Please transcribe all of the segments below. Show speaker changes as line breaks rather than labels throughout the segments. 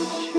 Thank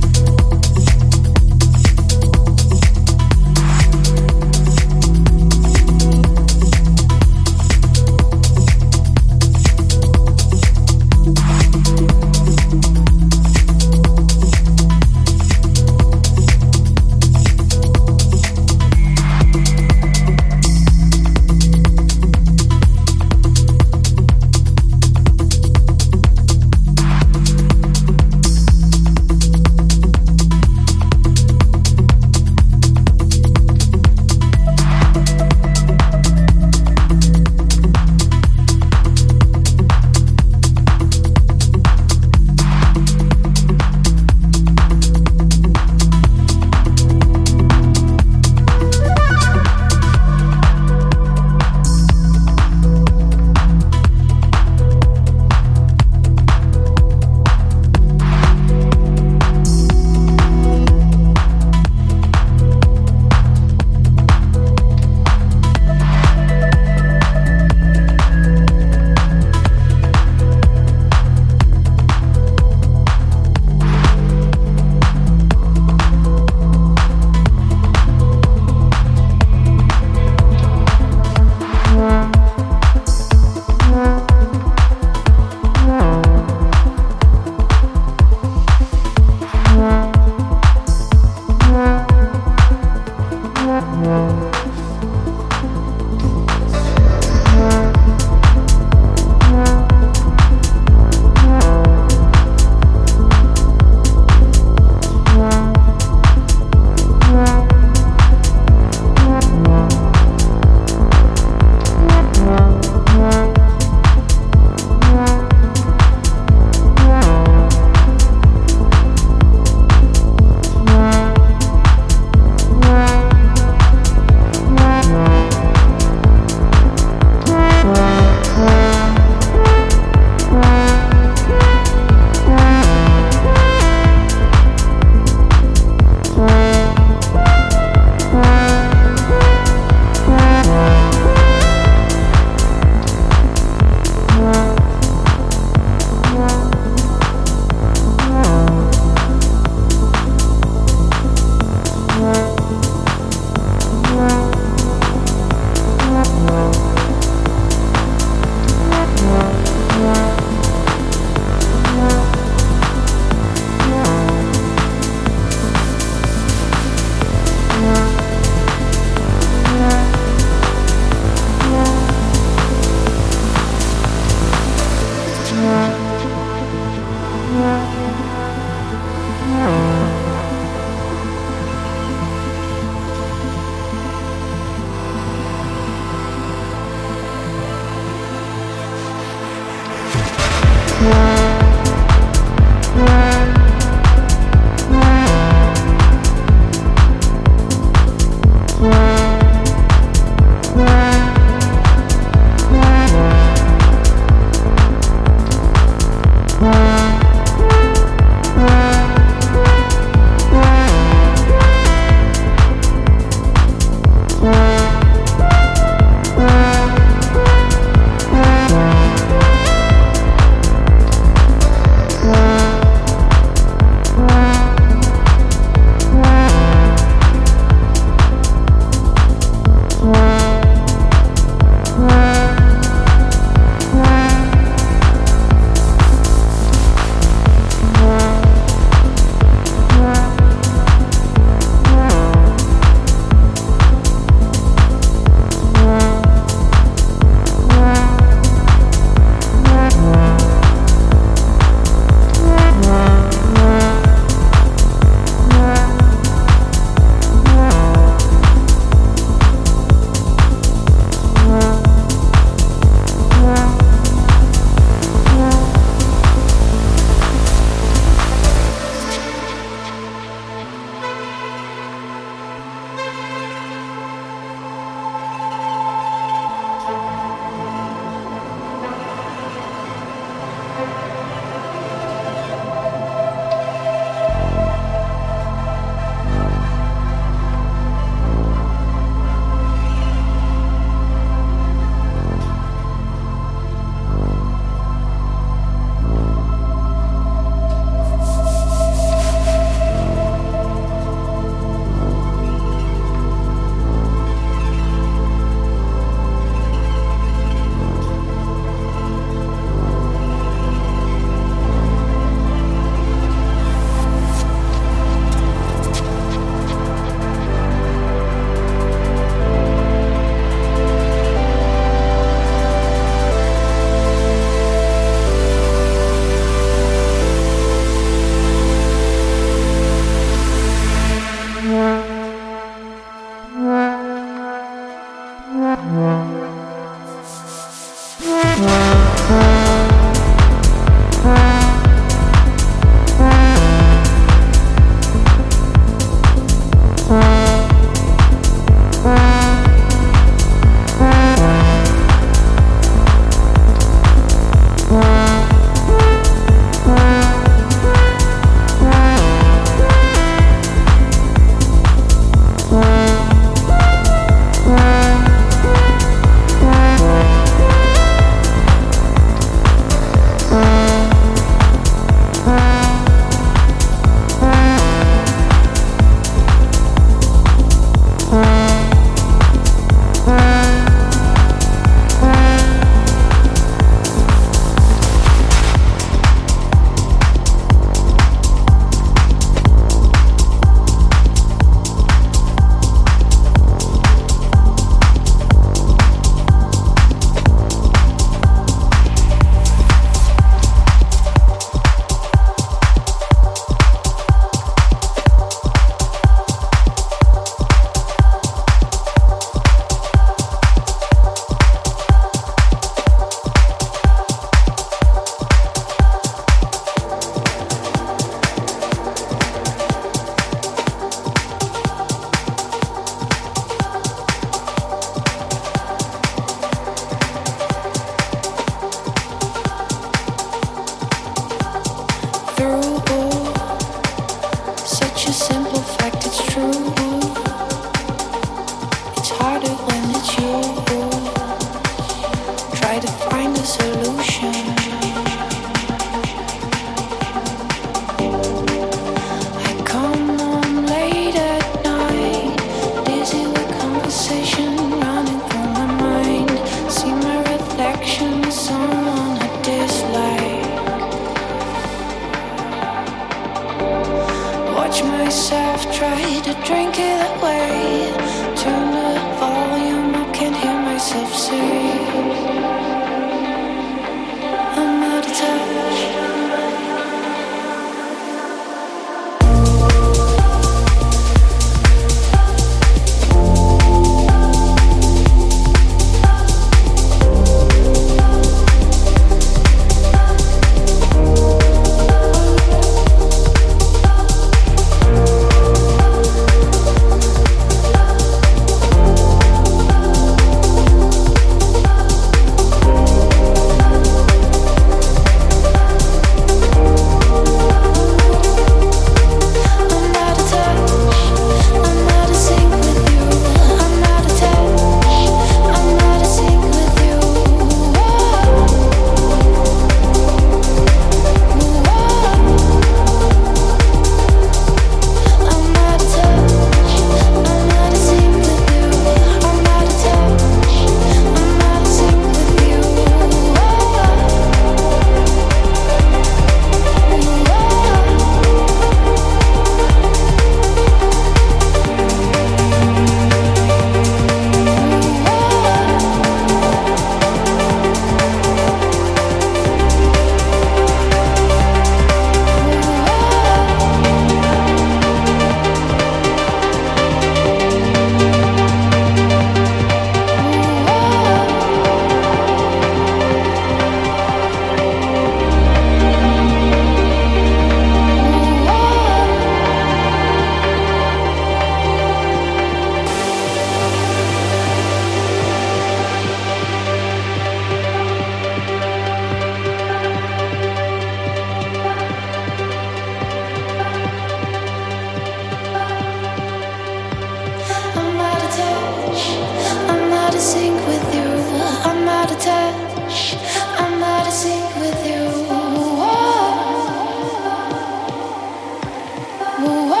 Whoa.